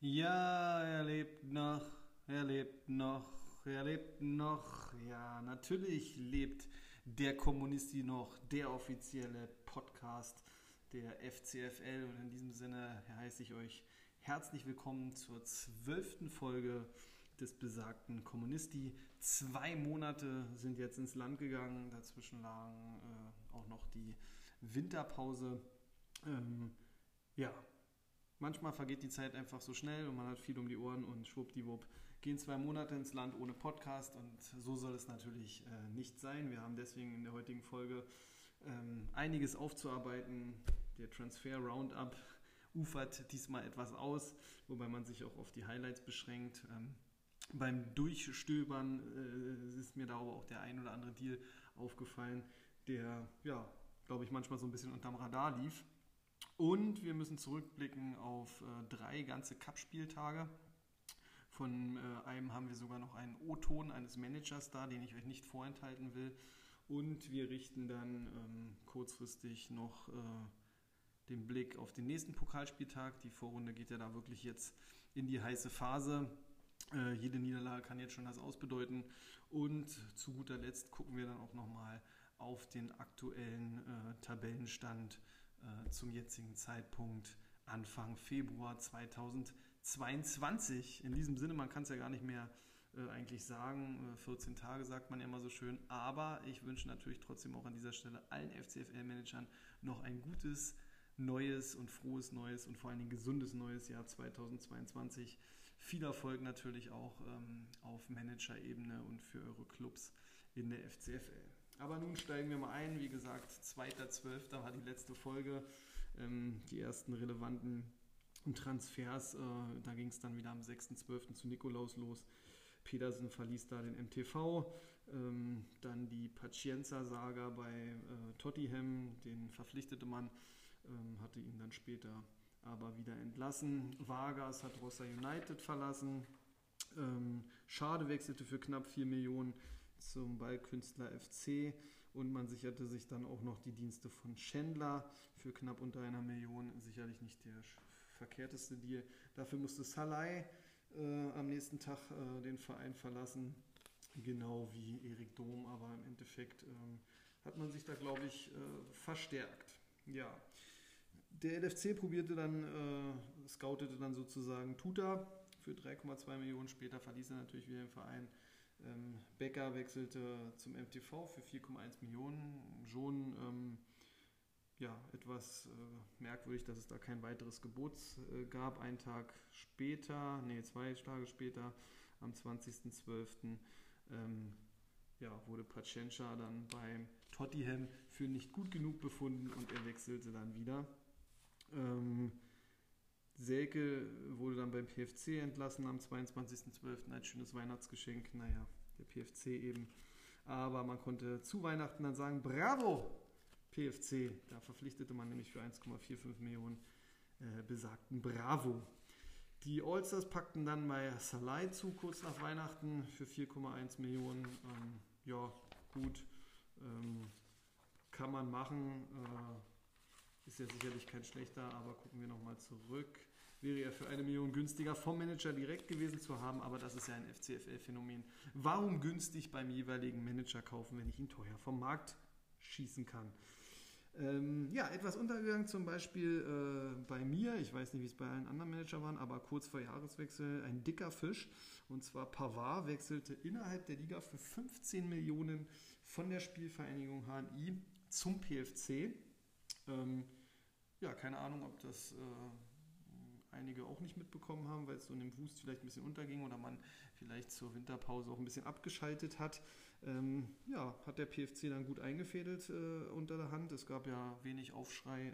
Ja, er lebt noch, er lebt noch, er lebt noch. Ja, natürlich lebt der Kommunisti noch, der offizielle Podcast der FCFL. Und in diesem Sinne heiße ich euch herzlich willkommen zur zwölften Folge des besagten Kommunisti. Zwei Monate sind jetzt ins Land gegangen. Dazwischen lagen äh, auch noch die Winterpause. Ähm, ja, manchmal vergeht die Zeit einfach so schnell und man hat viel um die Ohren und schwuppdiwupp gehen zwei Monate ins Land ohne Podcast und so soll es natürlich äh, nicht sein. Wir haben deswegen in der heutigen Folge ähm, einiges aufzuarbeiten. Der Transfer Roundup ufert diesmal etwas aus, wobei man sich auch auf die Highlights beschränkt. Ähm, beim Durchstöbern äh, ist mir da aber auch der ein oder andere Deal aufgefallen, der, ja, glaube ich, manchmal so ein bisschen unterm Radar lief. Und wir müssen zurückblicken auf äh, drei ganze Cup-Spieltage. Von äh, einem haben wir sogar noch einen O-Ton eines Managers da, den ich euch nicht vorenthalten will. Und wir richten dann ähm, kurzfristig noch äh, den Blick auf den nächsten Pokalspieltag. Die Vorrunde geht ja da wirklich jetzt in die heiße Phase. Äh, jede Niederlage kann jetzt schon das ausbedeuten. Und zu guter Letzt gucken wir dann auch nochmal auf den aktuellen äh, Tabellenstand äh, zum jetzigen Zeitpunkt Anfang Februar 2022. In diesem Sinne, man kann es ja gar nicht mehr äh, eigentlich sagen. 14 äh, Tage sagt man ja immer so schön. Aber ich wünsche natürlich trotzdem auch an dieser Stelle allen FCFL-Managern noch ein gutes, neues und frohes neues und vor allen Dingen gesundes neues Jahr 2022. Viel Erfolg natürlich auch ähm, auf Manager-Ebene und für eure Clubs in der FCFL. Aber nun steigen wir mal ein. Wie gesagt, 2.12. war die letzte Folge. Ähm, die ersten relevanten Transfers. Äh, da ging es dann wieder am 6.12. zu Nikolaus los. Petersen verließ da den MTV. Ähm, dann die Pacienza-Saga bei äh, Tottenham, den verpflichtete man, ähm, hatte ihn dann später aber wieder entlassen. Vargas hat Rossa United verlassen. Ähm, Schade wechselte für knapp 4 Millionen zum Ballkünstler FC und man sicherte sich dann auch noch die Dienste von Schändler für knapp unter einer Million. Sicherlich nicht der verkehrteste Deal. Dafür musste Salai äh, am nächsten Tag äh, den Verein verlassen, genau wie Erik Dom, aber im Endeffekt ähm, hat man sich da, glaube ich, äh, verstärkt. Ja. Der LFC probierte dann, äh, scoutete dann sozusagen Tuta für 3,2 Millionen. Später verließ er natürlich wieder den Verein. Ähm, Becker wechselte zum MTV für 4,1 Millionen. Schon ähm, ja, etwas äh, merkwürdig, dass es da kein weiteres Gebot äh, gab. Einen Tag später, nee, zwei Tage später, am 20.12. Ähm, ja, wurde Pacenca dann beim Tottenham für nicht gut genug befunden und er wechselte dann wieder. Ähm, Selke wurde dann beim PFC entlassen am 22.12. als schönes Weihnachtsgeschenk. Naja, der PFC eben. Aber man konnte zu Weihnachten dann sagen, bravo, PFC. Da verpflichtete man nämlich für 1,45 Millionen äh, besagten Bravo. Die Allstars packten dann bei Salai zu, kurz nach Weihnachten, für 4,1 Millionen. Ähm, ja, gut, ähm, kann man machen. Äh, ist ja sicherlich kein schlechter, aber gucken wir nochmal zurück. Wäre ja für eine Million günstiger vom Manager direkt gewesen zu haben, aber das ist ja ein FCFL-Phänomen. Warum günstig beim jeweiligen Manager kaufen, wenn ich ihn teuer vom Markt schießen kann? Ähm, ja, etwas untergegangen zum Beispiel äh, bei mir, ich weiß nicht, wie es bei allen anderen Managern waren, aber kurz vor Jahreswechsel ein dicker Fisch. Und zwar Pavard wechselte innerhalb der Liga für 15 Millionen von der Spielvereinigung HNI zum PFC. Ähm, ja, keine Ahnung, ob das äh, einige auch nicht mitbekommen haben, weil es so in dem Wust vielleicht ein bisschen unterging oder man vielleicht zur Winterpause auch ein bisschen abgeschaltet hat. Ähm, ja, hat der PFC dann gut eingefädelt äh, unter der Hand. Es gab ja wenig Aufschrei äh,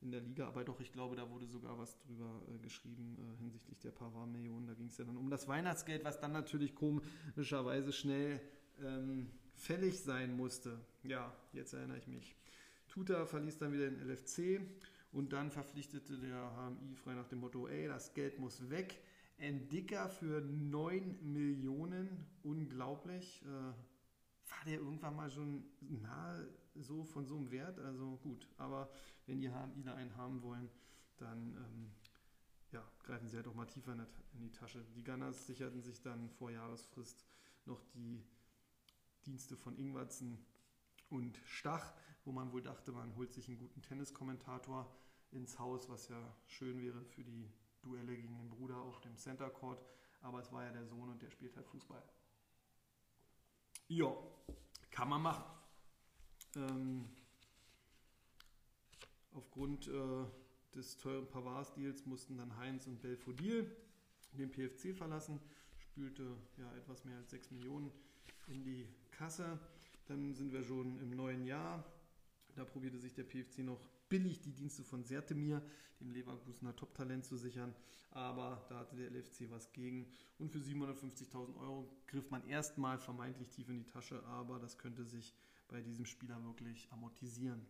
in der Liga, aber doch, ich glaube, da wurde sogar was drüber äh, geschrieben äh, hinsichtlich der Pavard-Millionen. Da ging es ja dann um das Weihnachtsgeld, was dann natürlich komischerweise schnell ähm, fällig sein musste. Ja, jetzt erinnere ich mich. Tuta verließ dann wieder den LFC und dann verpflichtete der HMI frei nach dem Motto, ey, das Geld muss weg. Endicker für 9 Millionen, unglaublich. Äh, war der irgendwann mal schon nahe so von so einem Wert? Also gut, aber wenn die Ila einen haben wollen, dann ähm, ja, greifen sie halt auch mal tiefer in die Tasche. Die Gunners sicherten sich dann vor Jahresfrist noch die Dienste von Ingwertsen und Stach, wo man wohl dachte, man holt sich einen guten Tenniskommentator ins Haus, was ja schön wäre für die Duelle gegen den Bruder auf dem Center Court. Aber es war ja der Sohn und der spielt halt Fußball. Ja, kann man machen. Ähm, aufgrund äh, des teuren Pavard-Deals mussten dann Heinz und Belfodil den PFC verlassen, spülte ja etwas mehr als 6 Millionen in die Kasse. Dann sind wir schon im neuen Jahr. Da probierte sich der PFC noch billig die Dienste von Sertemir, dem Leverkusener Top-Talent, zu sichern. Aber da hatte der LFC was gegen. Und für 750.000 Euro griff man erstmal vermeintlich tief in die Tasche, aber das könnte sich bei diesem Spieler wirklich amortisieren.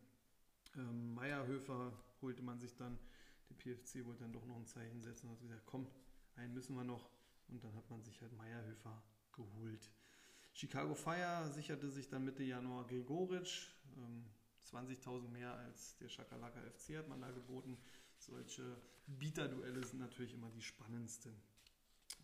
Ähm, Meierhöfer holte man sich dann, der PFC wollte dann doch noch ein Zeichen setzen und hat gesagt, komm, einen müssen wir noch. Und dann hat man sich halt Meierhöfer geholt. Chicago Fire sicherte sich dann Mitte Januar Gregoritsch. Ähm, 20.000 mehr als der Schakalaka FC hat man da geboten. Solche Bieterduelle sind natürlich immer die spannendsten.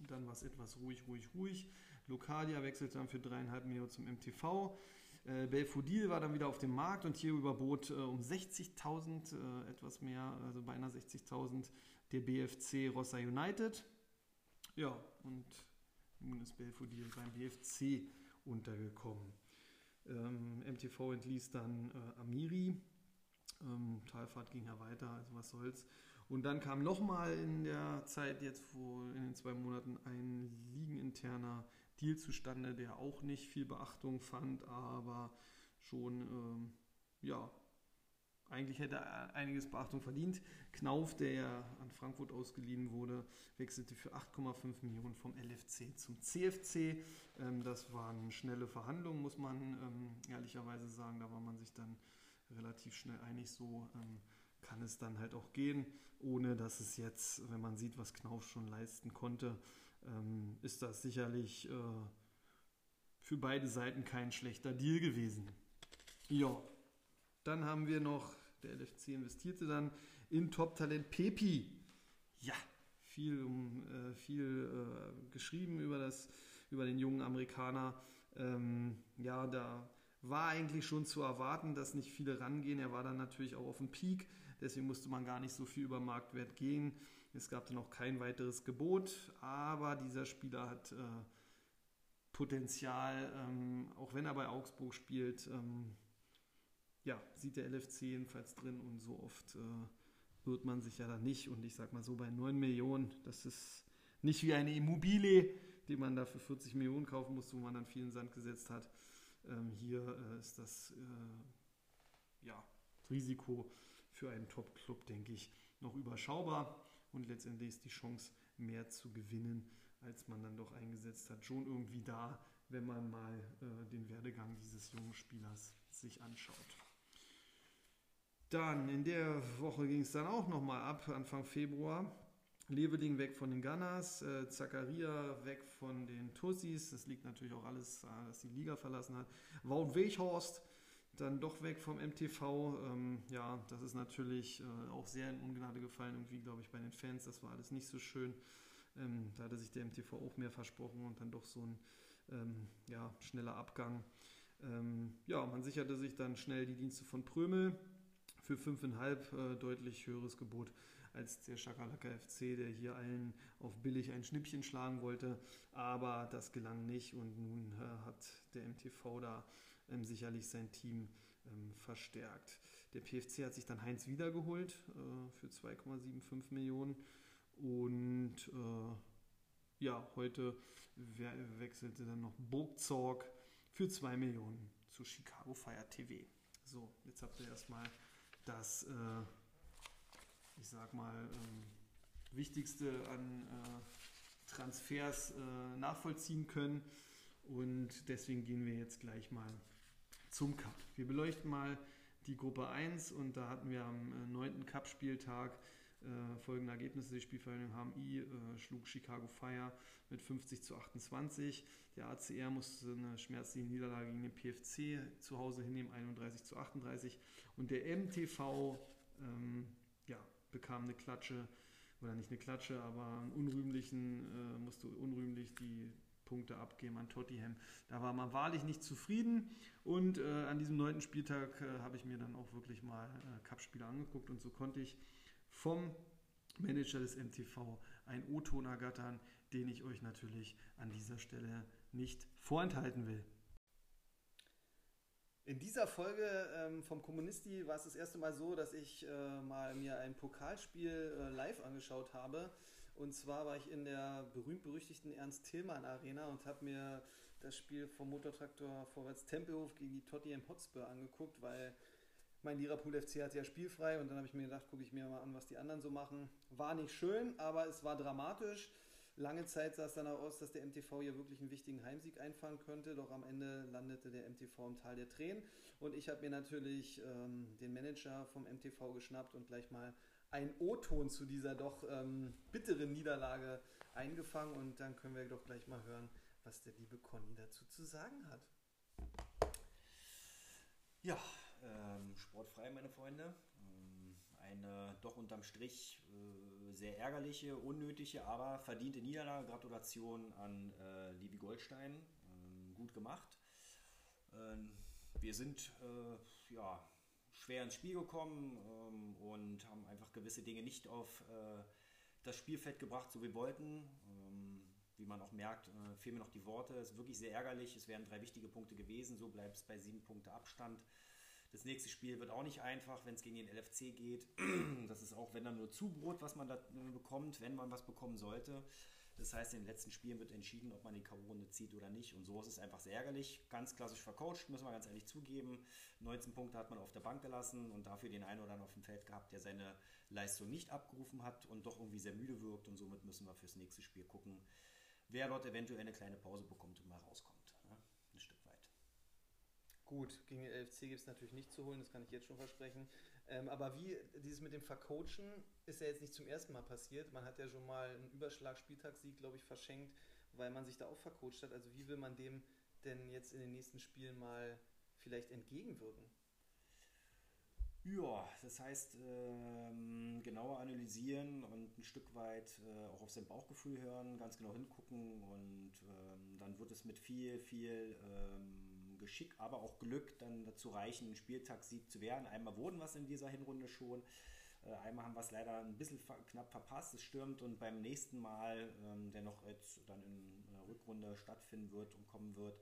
Dann war es etwas ruhig, ruhig, ruhig. Localia wechselte dann für dreieinhalb Millionen zum MTV. Äh, Belfodil war dann wieder auf dem Markt und hier überbot äh, um 60.000, äh, etwas mehr, also beinahe 60.000, der BFC Rossa United. Ja, und nun ist Belfodil beim BFC untergekommen. Ähm, MTV entließ dann äh, Amiri. Ähm, Talfahrt ging ja weiter, also was soll's. Und dann kam nochmal in der Zeit, jetzt vor in den zwei Monaten, ein liegeninterner Deal zustande, der auch nicht viel Beachtung fand, aber schon, ähm, ja, eigentlich hätte er einiges Beachtung verdient. Knauf, der ja an Frankfurt ausgeliehen wurde, wechselte für 8,5 Millionen vom LFC zum CFC. Ähm, das waren schnelle Verhandlungen, muss man ähm, ehrlicherweise sagen. Da war man sich dann relativ schnell einig. So ähm, kann es dann halt auch gehen, ohne dass es jetzt, wenn man sieht, was Knauf schon leisten konnte, ist das sicherlich äh, für beide Seiten kein schlechter Deal gewesen. Ja, dann haben wir noch, der LFC investierte dann in Top-Talent Pepi. Ja, viel, äh, viel äh, geschrieben über, das, über den jungen Amerikaner. Ähm, ja, da war eigentlich schon zu erwarten, dass nicht viele rangehen. Er war dann natürlich auch auf dem Peak, deswegen musste man gar nicht so viel über Marktwert gehen. Es gab dann auch kein weiteres Gebot, aber dieser Spieler hat äh, Potenzial, ähm, auch wenn er bei Augsburg spielt. Ähm, ja, sieht der LFC jedenfalls drin und so oft äh, wird man sich ja da nicht. Und ich sag mal so, bei 9 Millionen, das ist nicht wie eine Immobilie, die man da für 40 Millionen kaufen muss, wo man dann viel in Sand gesetzt hat. Ähm, hier äh, ist das äh, ja, Risiko für einen Top-Club, denke ich, noch überschaubar. Und letztendlich ist die Chance, mehr zu gewinnen, als man dann doch eingesetzt hat, schon irgendwie da, wenn man mal äh, den Werdegang dieses jungen Spielers sich anschaut. Dann in der Woche ging es dann auch nochmal ab, Anfang Februar. Leveding weg von den Gunners, äh, Zakaria weg von den Tussis. Das liegt natürlich auch alles dass die Liga verlassen hat. Wout Weghorst dann doch weg vom MTV. Ähm, ja, das ist natürlich äh, auch sehr in Ungnade gefallen, irgendwie, glaube ich, bei den Fans. Das war alles nicht so schön. Ähm, da hatte sich der MTV auch mehr versprochen und dann doch so ein ähm, ja, schneller Abgang. Ähm, ja, man sicherte sich dann schnell die Dienste von Prömel für 5,5 äh, deutlich höheres Gebot als der Schakalaka FC, der hier allen auf billig ein Schnippchen schlagen wollte. Aber das gelang nicht und nun äh, hat der MTV da ähm, sicherlich sein Team ähm, verstärkt. Der PFC hat sich dann Heinz wiedergeholt äh, für 2,75 Millionen und äh, ja, heute we wechselte dann noch Burgzorg für 2 Millionen zu Chicago Fire TV. So, jetzt habt ihr erstmal das, äh, ich sag mal, ähm, Wichtigste an äh, Transfers äh, nachvollziehen können. Und deswegen gehen wir jetzt gleich mal zum Cup. Wir beleuchten mal die Gruppe 1 und da hatten wir am 9. Cup-Spieltag Äh, folgende Ergebnisse: Die Spielvereinigung HMI äh, schlug Chicago Fire mit 50 zu 28. Der ACR musste eine schmerzliche Niederlage gegen den PFC zu Hause hinnehmen, 31 zu 38. Und der MTV ähm, ja, bekam eine Klatsche, oder nicht eine Klatsche, aber einen unrühmlichen, äh, musste unrühmlich die Punkte abgeben an Tottenham. Da war man wahrlich nicht zufrieden und äh, an diesem neunten Spieltag äh, habe ich mir dann auch wirklich mal äh, Cup-Spiele angeguckt und so konnte ich vom Manager des MTV einen O-Ton ergattern, den ich euch natürlich an dieser Stelle nicht vorenthalten will. In dieser Folge ähm, vom Kommunisti war es das erste Mal so, dass ich äh, mal mir ein Pokalspiel äh, live angeschaut habe. Und zwar war ich in der berühmt-berüchtigten Ernst-Tillmann Arena und habe mir das Spiel vom Motortraktor Vorwärts Tempelhof gegen die Tottenham Hotspur angeguckt, weil mein Liverpool FC hatte ja spielfrei und dann habe ich mir gedacht, gucke ich mir mal an, was die anderen so machen. War nicht schön, aber es war dramatisch. Lange Zeit sah es dann auch aus, dass der MTV hier wirklich einen wichtigen Heimsieg einfahren könnte, doch am Ende landete der MTV im Tal der Tränen und ich habe mir natürlich ähm, den Manager vom MTV geschnappt und gleich mal einen O-Ton zu dieser doch ähm, bitteren Niederlage eingefangen und dann können wir doch gleich mal hören, was der liebe Conny dazu zu sagen hat. Ja, ähm, sportfrei, meine Freunde. Ähm, eine doch unterm Strich äh, sehr ärgerliche, unnötige, aber verdiente Niederlage. Gratulation an äh, Libi Goldstein. Ähm, gut gemacht. Ähm, wir sind äh, ja, schwer ins Spiel gekommen ähm, und haben einfach gewisse Dinge nicht auf äh, das Spielfeld gebracht, so wie wir wollten. Wie man auch merkt, äh, fehlen mir noch die Worte. Es ist wirklich sehr ärgerlich. Es wären drei wichtige Punkte gewesen. So bleibt es bei sieben Punkte Abstand. Das nächste Spiel wird auch nicht einfach, wenn es gegen den LFC geht. Das ist auch, wenn dann nur Zubrot, was man da bekommt, wenn man was bekommen sollte. Das heißt, in den letzten Spielen wird entschieden, ob man die K.O.-Runde zieht oder nicht. Und so ist es einfach sehr ärgerlich. Ganz klassisch vercoacht, müssen wir ganz ehrlich zugeben. 19 Punkte hat man auf der Bank gelassen und dafür den einen oder anderen auf dem Feld gehabt, der seine Leistung nicht abgerufen hat und doch irgendwie sehr müde wirkt. Und somit müssen wir fürs nächste Spiel gucken, wer dort eventuell eine kleine Pause bekommt und mal rauskommt. Ja, ein Stück weit. Gut, gegen den LFC gibt es natürlich nicht zu holen, das kann ich jetzt schon versprechen. Ähm, aber wie dieses mit dem Vercoachen ist ja jetzt nicht zum ersten Mal passiert. Man hat ja schon mal einen Überschlag-Spieltagssieg, glaube ich, verschenkt, weil man sich da auch vercoacht hat. Also wie will man dem denn jetzt in den nächsten Spielen mal vielleicht entgegenwirken? Ja, das heißt, ähm, genauer analysieren und ein Stück weit äh, auch auf sein Bauchgefühl hören, ganz genau hingucken und ähm, dann wird es mit viel, viel ähm, Geschick, aber auch Glück dann dazu reichen, einen Spieltagssieg zu werden. Einmal wurden es in dieser Hinrunde schon. Äh, einmal haben wir es leider ein bisschen knapp verpasst. Es stürmt und beim nächsten Mal, ähm, der noch jetzt dann in der Rückrunde stattfinden wird und kommen wird,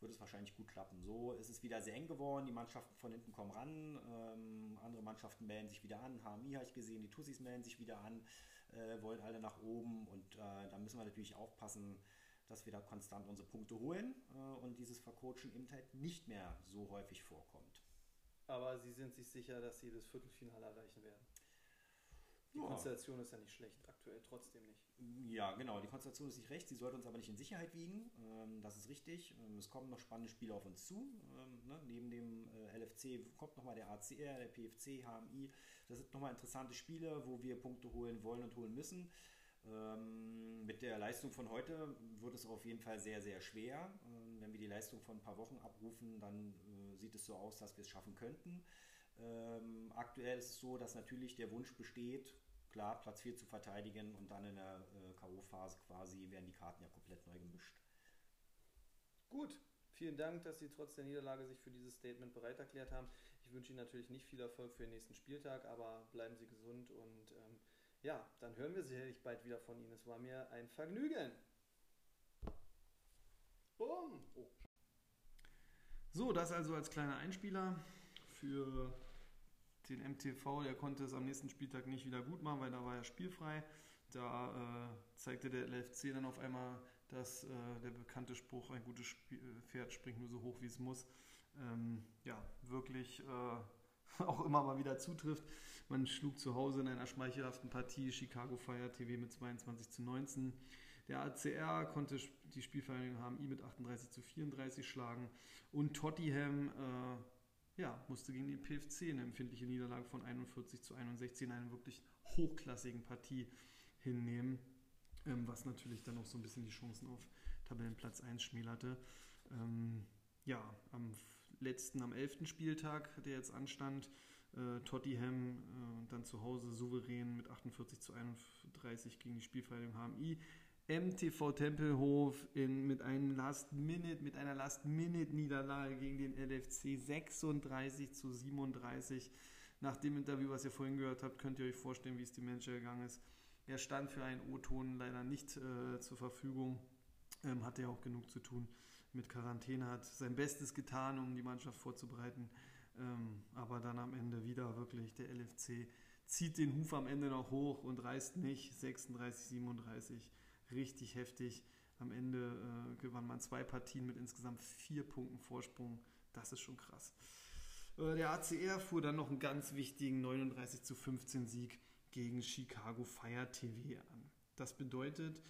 wird es wahrscheinlich gut klappen. So ist es wieder sehr eng geworden. Die Mannschaften von hinten kommen ran. Ähm, andere Mannschaften melden sich wieder an. HMI habe ich gesehen, die Tussis melden sich wieder an, äh, wollen alle nach oben. Und äh, da müssen wir natürlich aufpassen, dass wir da konstant unsere Punkte holen äh, und dieses Vercoachen eben halt nicht mehr so häufig vorkommt. Aber Sie sind sich sicher, dass Sie das Viertelfinale erreichen werden? Die ja. Konstellation ist ja nicht schlecht, aktuell trotzdem nicht. Ja, genau, die Konstellation ist nicht recht, sie sollte uns aber nicht in Sicherheit wiegen, ähm, das ist richtig. Ähm, es kommen noch spannende Spiele auf uns zu. Ähm, ne? Neben dem äh, LFC kommt nochmal der ACR, der PFC, HMI. Das sind nochmal interessante Spiele, wo wir Punkte holen wollen und holen müssen. Ähm, mit der Leistung von heute wird es auf jeden Fall sehr, sehr schwer. Ähm, wenn wir die Leistung von ein paar Wochen abrufen, dann äh, sieht es so aus, dass wir es schaffen könnten. Ähm, aktuell ist es so, dass natürlich der Wunsch besteht, klar Platz 4 zu verteidigen und dann in der äh, K.O.-Phase quasi werden die Karten ja komplett neu gemischt. Gut, vielen Dank, dass Sie trotz der Niederlage sich für dieses Statement bereit erklärt haben. Ich wünsche Ihnen natürlich nicht viel Erfolg für den nächsten Spieltag, aber bleiben Sie gesund und ähm, ja, dann hören wir sicherlich bald wieder von Ihnen. Es war mir ein Vergnügen. Boom. Oh. So, das also als kleiner Einspieler für den MTV. Der konnte es am nächsten Spieltag nicht wieder gut machen, weil da war er spielfrei. Da äh, zeigte der LFC dann auf einmal, dass äh, der bekannte Spruch, ein gutes Spiel, Pferd springt nur so hoch, wie es muss, ähm, ja, wirklich äh, auch immer mal wieder zutrifft. Man schlug zu Hause in einer schmeichelhaften Partie Chicago Fire TV mit 22 zu 19. Der ACR konnte die Spielvereinigung HMI mit 38 zu 34 schlagen und Tottenham äh, ja, musste gegen die PFC eine empfindliche Niederlage von 41 zu 61 in einer wirklich hochklassigen Partie hinnehmen, ähm, was natürlich dann auch so ein bisschen die Chancen auf Tabellenplatz 1 schmälerte. Ähm, ja, am letzten, am 11. Spieltag, der jetzt anstand, äh, Tottenham äh, dann zu Hause souverän mit 48 zu 31 gegen die Spielvereinigung HMI. MTV Tempelhof in, mit, einem Last -Minute, mit einer Last-Minute-Niederlage gegen den LFC 36 zu 37. Nach dem Interview, was ihr vorhin gehört habt, könnt ihr euch vorstellen, wie es dem Manager gegangen ist. Er stand für einen O-Ton leider nicht äh, zur Verfügung, ähm, hatte ja auch genug zu tun mit Quarantäne, hat sein Bestes getan, um die Mannschaft vorzubereiten. Ähm, aber dann am Ende wieder wirklich der LFC zieht den Huf am Ende noch hoch und reißt nicht 36, 37 richtig heftig. Am Ende äh, gewann man zwei Partien mit insgesamt vier Punkten Vorsprung. Das ist schon krass. Äh, der ACR fuhr dann noch einen ganz wichtigen 39 zu 15 Sieg gegen Chicago Fire TV an. Das bedeutet,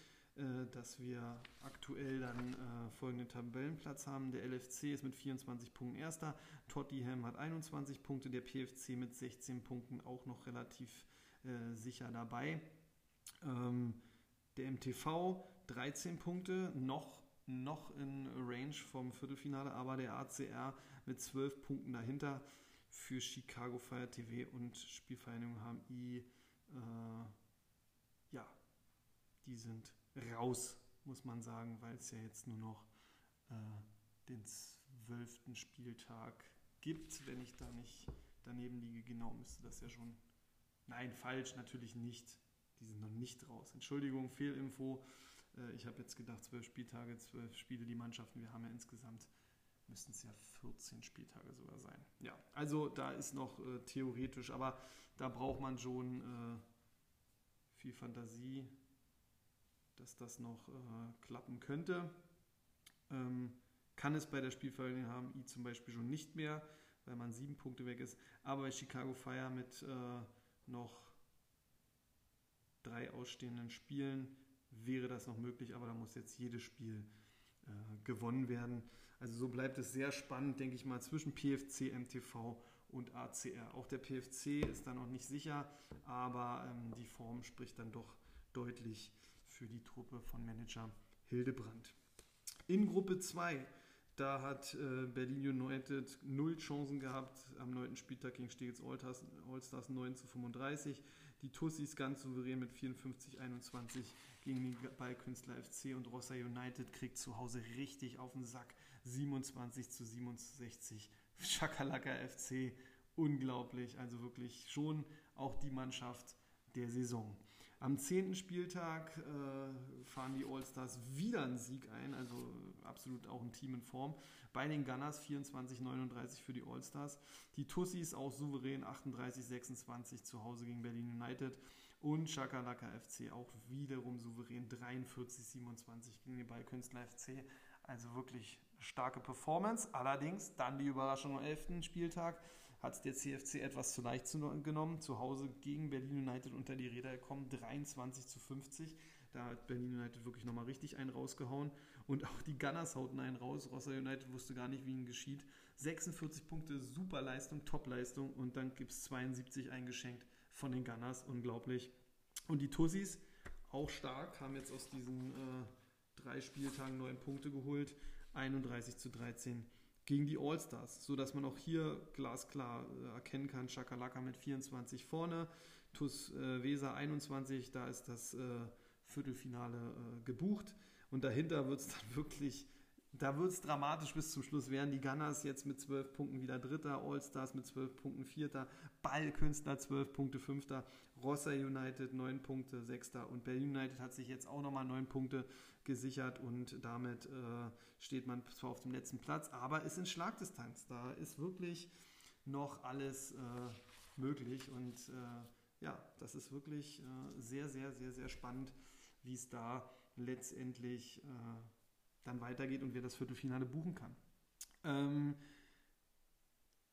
dass wir aktuell dann äh, folgenden Tabellenplatz haben. Der LFC ist mit 24 Punkten erster, Tottenham hat 21 Punkte, der PFC mit 16 Punkten auch noch relativ äh, sicher dabei. Ähm, der MTV 13 Punkte, noch, noch in Range vom Viertelfinale, aber der ACR mit 12 Punkten dahinter für Chicago Fire TV und Spielvereinigung HMI. Äh, ja, die sind raus, muss man sagen, weil es ja jetzt nur noch äh, den zwölften Spieltag gibt. Wenn ich da nicht daneben liege, genau müsste das ja schon. Nein, falsch, natürlich nicht die sind noch nicht raus. Entschuldigung, Fehlinfo. Äh, ich habe jetzt gedacht, zwölf Spieltage, zwölf Spiele die Mannschaften. Wir haben ja insgesamt, müssten es ja 14 Spieltage sogar sein. Ja, also da ist noch äh, theoretisch, aber da braucht man schon äh, viel Fantasie, dass das noch äh, klappen könnte. Ähm, kann es bei der Spielvereinigung HMI zum Beispiel schon nicht mehr, weil man sieben Punkte weg ist. Aber bei Chicago Fire mit äh, noch drei ausstehenden Spielen wäre das noch möglich, aber da muss jetzt jedes Spiel äh, gewonnen werden. Also so bleibt es sehr spannend, denke ich mal, zwischen PFC, MTV und ACR. Auch der PFC ist da noch nicht sicher, aber ähm, die Form spricht dann doch deutlich für die Truppe von Manager Hildebrand. In Gruppe 2, da hat äh, Berlin United null Chancen gehabt am neunten Spieltag gegen Stegels Allstars 9 zu 35. Die Tussis ganz souverän mit 54-21 gegen den Ballkünstler FC und Rossa United kriegt zu Hause richtig auf den Sack. 27 zu 67. Schakalaka FC, unglaublich. Also wirklich schon auch die Mannschaft der Saison. Am zehnten Spieltag äh, fahren die All-Stars wieder einen Sieg ein, also absolut auch ein Team in Form. Bei den Gunners 24-39 für die All-Stars. Die Tussis auch souverän 38-26 zu Hause gegen Berlin United. Und Chakalaka FC auch wiederum souverän 43-27 gegen den Ballkünstler FC. Also wirklich starke Performance. Allerdings dann die Überraschung am 11. Spieltag hat der CFC etwas zu leicht genommen. Zu Hause gegen Berlin United unter die Räder gekommen, 23 zu 50. Da hat Berlin United wirklich nochmal richtig einen rausgehauen. Und auch die Gunners hauten einen raus. Rossa United wusste gar nicht, wie ihnen geschieht. 46 Punkte, super Leistung, Top-Leistung. Und dann gibt es 72 eingeschenkt von den Gunners. Unglaublich. Und die Tussis, auch stark, haben jetzt aus diesen äh, drei Spieltagen neun Punkte geholt. 31 zu 13 gegen die All-Stars, sodass man auch hier glasklar äh, erkennen kann, Chakalaka mit 24 vorne, TUS äh, Weser 21, da ist das äh, Viertelfinale gebucht und dahinter wird es dann wirklich, da wird es dramatisch bis zum Schluss werden. Die Gunners jetzt mit 12 Punkten wieder Dritter, All-Stars mit 12 Punkten Vierter, Ballkünstler 12 Punkte Fünfter, Rossa United 9 Punkte Sechster und Berlin United hat sich jetzt auch nochmal 9 Punkte gesichert und damit äh, steht man zwar auf dem letzten Platz, aber ist in Schlagdistanz. Da ist wirklich noch alles äh, möglich und äh, ja, das ist wirklich äh, sehr, sehr, sehr, sehr spannend, wie es da letztendlich äh, dann weitergeht und wer das Viertelfinale buchen kann. Ähm,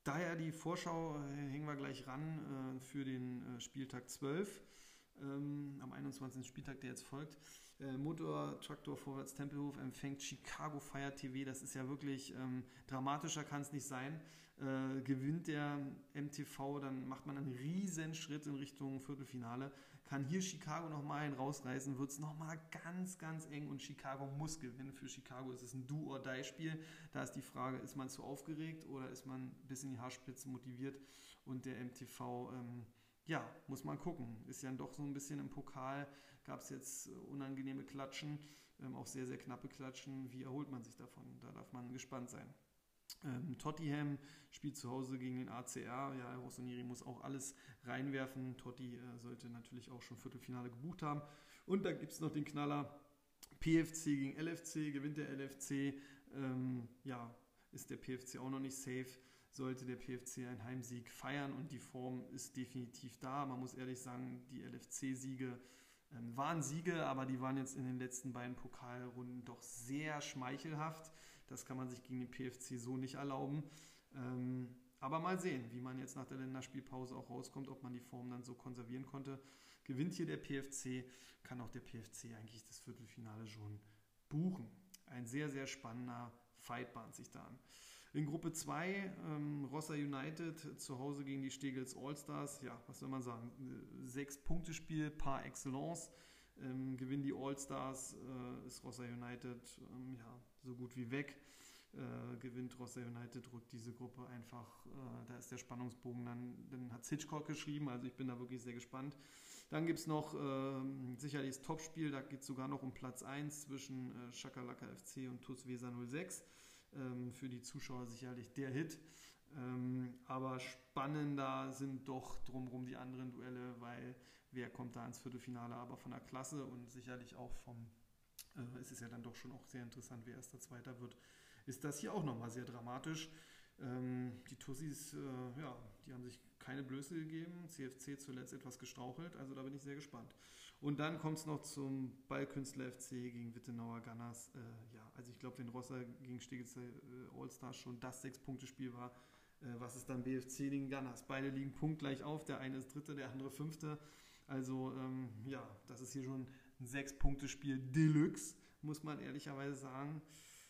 daher die Vorschau äh, hängen wir gleich ran für den Spieltag 12 ähm, am 21. Spieltag, der jetzt folgt. Äh, Motor Traktor Vorwärts Tempelhof empfängt Chicago Fire TV. Das ist ja wirklich ähm, dramatischer kann es nicht sein. Äh, gewinnt der MTV, dann macht man einen riesen Schritt in Richtung Viertelfinale. Kann hier Chicago nochmal einen rausreißen, wird es nochmal ganz, ganz eng und Chicago muss gewinnen. Für Chicago ist es ein Do-or-Die-Spiel. Da ist die Frage, ist man zu aufgeregt oder ist man bisschen in die Haarspitze motiviert? Und der MTV, ähm, ja, muss man gucken. Ist ja doch so ein bisschen im Pokal, gab es jetzt äh, unangenehme Klatschen, ähm, auch sehr, sehr knappe Klatschen. Wie erholt man sich davon? Da darf man gespannt sein. Ähm, Tottenham spielt zu Hause gegen den ACR. Ja, Rossoneri muss auch alles reinwerfen. Totti äh, sollte natürlich auch schon Viertelfinale gebucht haben. Und dann gibt es noch den Knaller PFC gegen LFC. Gewinnt der LFC, ähm, ja, ist der PFC auch noch nicht safe. Sollte der PFC einen Heimsieg feiern und die Form ist definitiv da. Man muss ehrlich sagen, die LFC-Siege ähm, waren Siege, aber die waren jetzt in den letzten beiden Pokalrunden doch sehr schmeichelhaft. Das kann man sich gegen den PFC so nicht erlauben. Ähm, aber mal sehen, wie man jetzt nach der Länderspielpause auch rauskommt, ob man die Form dann so konservieren konnte. Gewinnt hier der PFC, kann auch der PFC eigentlich das Viertelfinale schon buchen. Ein sehr, sehr spannender Fight bahnt sich da an. In Gruppe 2 ähm, Rossa United zu Hause gegen die Stegels Allstars. Ja, was soll man sagen? Sechs-Punkte-Spiel par excellence. Ähm, gewinnen die Allstars, äh, ist Rossa United ähm, ja, so gut wie weg. Äh, gewinnt Rossa United, rückt diese Gruppe einfach, äh, da ist der Spannungsbogen dann, dann hat Hitchcock geschrieben, also ich bin da wirklich sehr gespannt. Dann gibt es noch äh, sicherlich das Topspiel, da geht es sogar noch um Platz 1 zwischen äh, Shakalaka FC und TuS Weser 06. Ähm, für die Zuschauer sicherlich der Hit. Ähm, aber spannender sind doch drumherum die anderen Duelle, weil wer kommt da ins Viertelfinale, aber von der Klasse und sicherlich auch vom äh, es ist ja dann doch schon auch sehr interessant, wer erster, zweiter wird, ist das hier auch nochmal sehr dramatisch. Ähm, die Tussis, äh, ja, die haben sich keine Blöße gegeben. CFC zuletzt etwas gestrauchelt, also da bin ich sehr gespannt. Und dann kommt es noch zum Ballkünstler FC gegen Wittenauer Gunners. Äh, ja, also ich glaube, wenn Rosser gegen Stegitzer äh, Allstars schon das Sechs-Punkte-Spiel war, äh, was ist dann BFC gegen Gunners? Beide liegen punktgleich auf, der eine ist Dritte, der andere Fünfte. Also ähm, ja, das ist hier schon ein Sechs-Punkte-Spiel Deluxe, muss man ehrlicherweise sagen.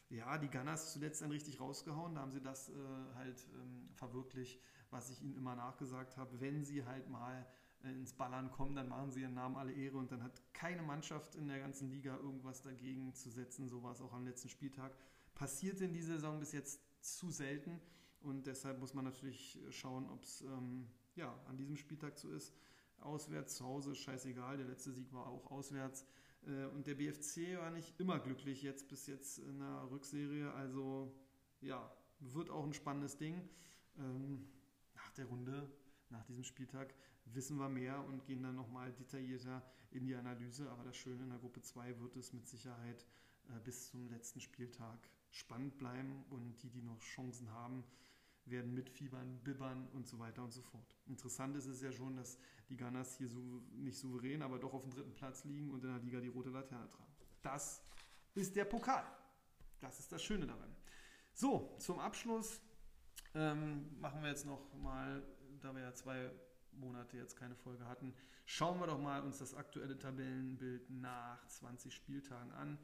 Ja, die Gunners zuletzt dann richtig rausgehauen, da haben sie das äh, halt ähm, verwirklicht, was ich ihnen immer nachgesagt habe. Wenn sie halt mal äh, ins Ballern kommen, dann machen sie ihren Namen alle Ehre und dann hat keine Mannschaft in der ganzen Liga irgendwas dagegen zu setzen. So war es auch am letzten Spieltag. Passierte in dieser Saison bis jetzt zu selten und deshalb muss man natürlich schauen, ob es ähm, ja, an diesem Spieltag so ist. Auswärts, zu Hause, scheißegal. Der letzte Sieg war auch auswärts. Äh, und der BFC war nicht immer glücklich jetzt bis jetzt in der Rückserie. Also ja, wird auch ein spannendes Ding. Ähm, nach der Runde, nach diesem Spieltag, wissen wir mehr und gehen dann nochmal detaillierter in die Analyse. Aber das Schöne in der Gruppe 2 wird es mit Sicherheit äh, bis zum letzten Spieltag spannend bleiben. Und die, die noch Chancen haben, werden mitfiebern, bibbern und so weiter und so fort. Interessant ist es ja schon, dass die Gunners hier so, nicht souverän, aber doch auf dem dritten Platz liegen und in der Liga die rote Laterne tragen. Das ist der Pokal. Das ist das Schöne daran. So, zum Abschluss ähm, machen wir jetzt noch mal, da wir ja zwei Monate jetzt keine Folge hatten, schauen wir doch mal uns das aktuelle Tabellenbild nach 20 Spieltagen an.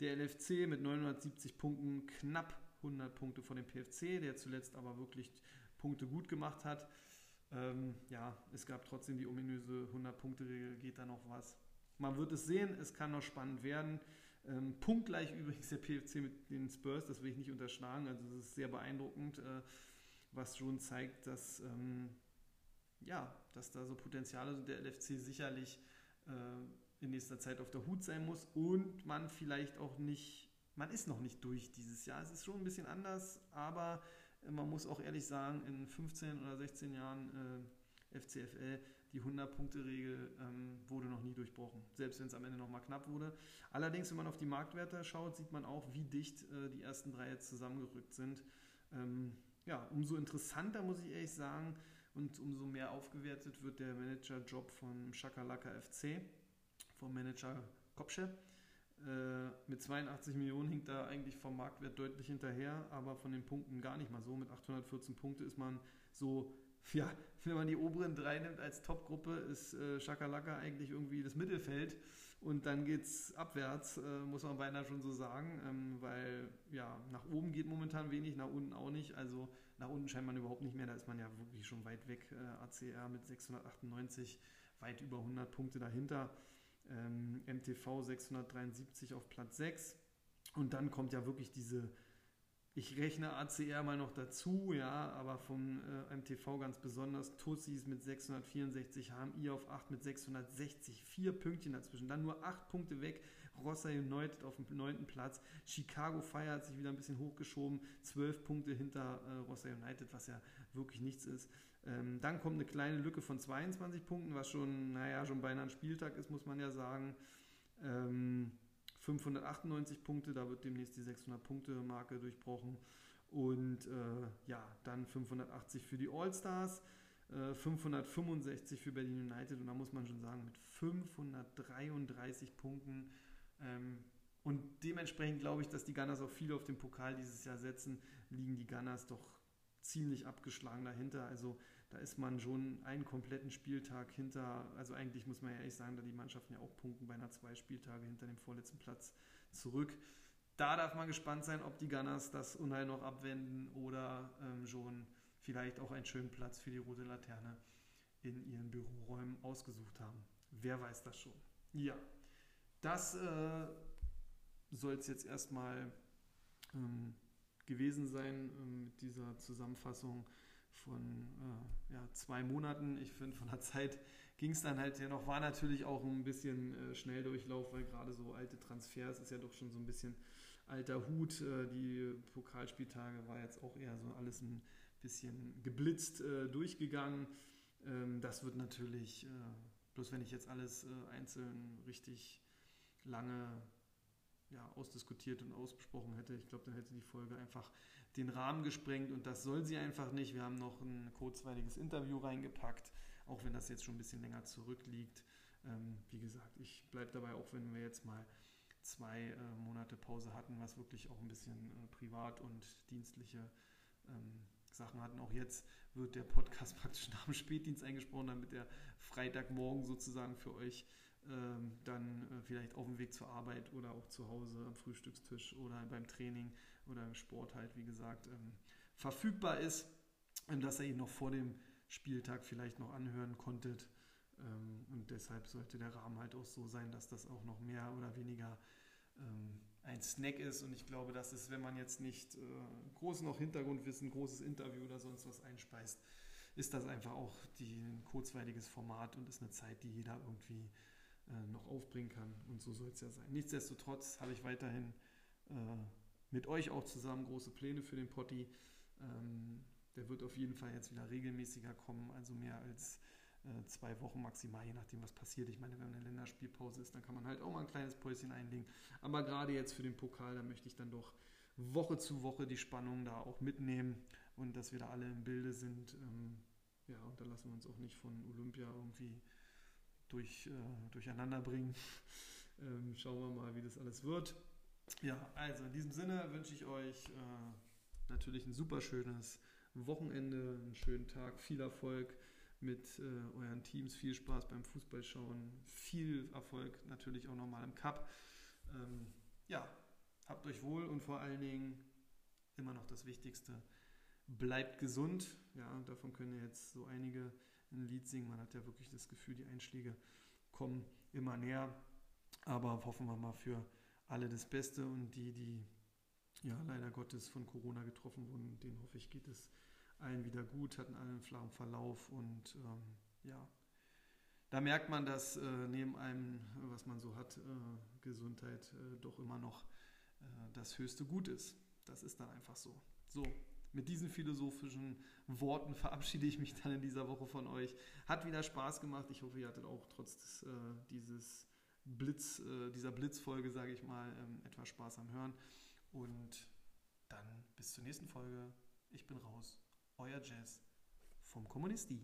Der LFC mit 970 Punkten knapp 100 Punkte vor dem PFC, der zuletzt aber wirklich Punkte gut gemacht hat. Ähm, ja, es gab trotzdem die ominöse 100-Punkte-Regel, geht da noch was? Man wird es sehen, es kann noch spannend werden. Ähm, punktgleich übrigens der PFC mit den Spurs, das will ich nicht unterschlagen, also es ist sehr beeindruckend, äh, was schon zeigt, dass, ähm, ja, dass da so Potenziale sind, der LFC sicherlich äh, in nächster Zeit auf der Hut sein muss und man vielleicht auch nicht man ist noch nicht durch dieses Jahr. Es ist schon ein bisschen anders, aber äh, man muss auch ehrlich sagen, in 15 oder 16 Jahren äh, FCFL, die 100-Punkte-Regel ähm, wurde noch nie durchbrochen, selbst wenn es am Ende nochmal knapp wurde. Allerdings, wenn man auf die Marktwerte schaut, sieht man auch, wie dicht äh, die ersten drei jetzt zusammengerückt sind. Ähm, ja, umso interessanter muss ich ehrlich sagen und umso mehr aufgewertet wird der Manager-Job von Shakalaka FC, vom Manager Kopsche. Äh, mit 82 Millionen hinkt er eigentlich vom Marktwert deutlich hinterher, aber von den Punkten gar nicht mal so. Mit 814 Punkten ist man so ja, wenn man die oberen drei nimmt als Topgruppe, ist äh, Schakalaka eigentlich irgendwie das Mittelfeld. Und dann geht es abwärts, äh, muss man beinahe schon so sagen, ähm, weil ja, nach oben geht momentan wenig, nach unten auch nicht. Also nach unten scheint man überhaupt nicht mehr, da ist man ja wirklich schon weit weg. Äh, ACR mit 698, weit über 100 Punkte dahinter. Ähm, MTV 673 auf Platz 6. Und dann kommt ja wirklich diese ich rechne ACR mal noch dazu, ja, aber vom äh, MTV ganz besonders. Tussis mit 664, HMI auf 8 mit 660, vier Pünktchen dazwischen. Dann nur 8 Punkte weg. Rossa United auf dem 9. Platz. Chicago Fire hat sich wieder ein bisschen hochgeschoben. 12 Punkte hinter äh, Rossa United, was ja wirklich nichts ist. Ähm, dann kommt eine kleine Lücke von 22 Punkten, was schon, naja, schon beinahe ein Spieltag ist, muss man ja sagen. Ähm, 598 Punkte, da wird demnächst die 600-Punkte-Marke durchbrochen. Und äh, ja, dann 580 für die All-Stars, äh, 565 für Berlin United und da muss man schon sagen, mit 533 Punkten. Ähm, und dementsprechend glaube ich, dass die Gunners auch viel auf den Pokal dieses Jahr setzen, liegen die Gunners doch ziemlich abgeschlagen dahinter. Also da ist man schon einen kompletten Spieltag hinter, also eigentlich muss man ja ehrlich sagen, da die Mannschaften ja auch punkten bei einer zwei Spieltage hinter dem vorletzten Platz zurück. Da darf man gespannt sein, ob die Gunners das Unheil noch abwenden oder ähm, schon vielleicht auch einen schönen Platz für die rote Laterne in ihren Büroräumen ausgesucht haben. Wer weiß das schon? Ja, das äh, soll es jetzt erstmal ähm, gewesen sein ähm, mit dieser Zusammenfassung von äh, ja, zwei Monaten. Ich finde, von der Zeit ging es dann halt ja noch, war natürlich auch ein bisschen äh, Schnelldurchlauf, weil gerade so alte Transfers ist ja doch schon so ein bisschen alter Hut. Äh, die Pokalspieltage war jetzt auch eher so alles ein bisschen geblitzt äh, durchgegangen. Ähm, das wird natürlich, äh, bloß wenn ich jetzt alles äh, einzeln richtig lange ja, ausdiskutiert und ausbesprochen hätte, ich glaube, dann hätte die Folge einfach den Rahmen gesprengt und das soll sie einfach nicht. Wir haben noch ein kurzweiliges Interview reingepackt, auch wenn das jetzt schon ein bisschen länger zurückliegt. Ähm, wie gesagt, ich bleibe dabei, auch wenn wir jetzt mal zwei äh, Monate Pause hatten, was wirklich auch ein bisschen äh, privat und dienstliche ähm, Sachen hatten. Auch jetzt wird der Podcast praktisch nach dem Spätdienst eingesprochen, damit der Freitagmorgen sozusagen für euch ähm, dann äh, vielleicht auf dem Weg zur Arbeit oder auch zu Hause am Frühstückstisch oder beim Training oder im Sport halt, wie gesagt, ähm, verfügbar ist, ähm, dass ihr ihn noch vor dem Spieltag vielleicht noch anhören konntet. Und deshalb sollte der Rahmen halt auch so sein, dass das auch noch mehr oder weniger ein Snack ist. Und ich glaube, dass es, wenn man jetzt nicht äh, groß noch Hintergrundwissen, großes Interview oder sonst was einspeist, ist das einfach auch die, ein kurzweiliges Format und ist eine Zeit, die jeder irgendwie äh, noch aufbringen kann. Und so soll es ja sein. Nichtsdestotrotz habe ich weiterhin äh, mit euch auch zusammen große Pläne für den Potti. Ähm, der wird auf jeden Fall jetzt wieder regelmäßiger kommen, also mehr als äh, zwei Wochen maximal, je nachdem, was passiert. Ich meine, wenn eine Länderspielpause ist, dann kann man halt auch mal ein kleines Päuschen einlegen. Aber gerade jetzt für den Pokal, da möchte ich dann doch Woche zu Woche die Spannung da auch mitnehmen und dass wir da alle im Bilde sind. Ähm, ja, und da lassen wir uns auch nicht von Olympia irgendwie durch, äh, durcheinander bringen. ähm, schauen wir mal, wie das alles wird. Ja, also in diesem Sinne wünsche ich euch äh, natürlich ein super schönes Wochenende, einen schönen Tag, viel Erfolg mit äh, euren Teams, viel Spaß beim Fußballschauen, viel Erfolg natürlich auch nochmal im Cup. Ähm, ja, habt euch wohl und vor allen Dingen immer noch das Wichtigste, bleibt gesund. Ja, davon können jetzt so einige ein Lied singen. Man hat ja wirklich das Gefühl, die Einschläge kommen immer näher. Aber hoffen wir mal für alle das Beste und die, die ja leider Gottes von Corona getroffen wurden, denen hoffe ich, geht es allen wieder gut, hatten alle einen flachen Verlauf und ähm, ja, da merkt man, dass äh, neben allem, was man so hat, äh, Gesundheit äh, doch immer noch äh, das höchste Gut ist. Das ist dann einfach so. So, mit diesen philosophischen Worten verabschiede ich mich dann in dieser Woche von euch. Hat wieder Spaß gemacht. Ich hoffe, ihr hattet auch trotz des, äh, dieses Blitz, äh, dieser Blitzfolge, sage ich mal, ähm, etwas Spaß am Hören. Und dann bis zur nächsten Folge. Ich bin raus. Euer Jazz vom Kommunisti.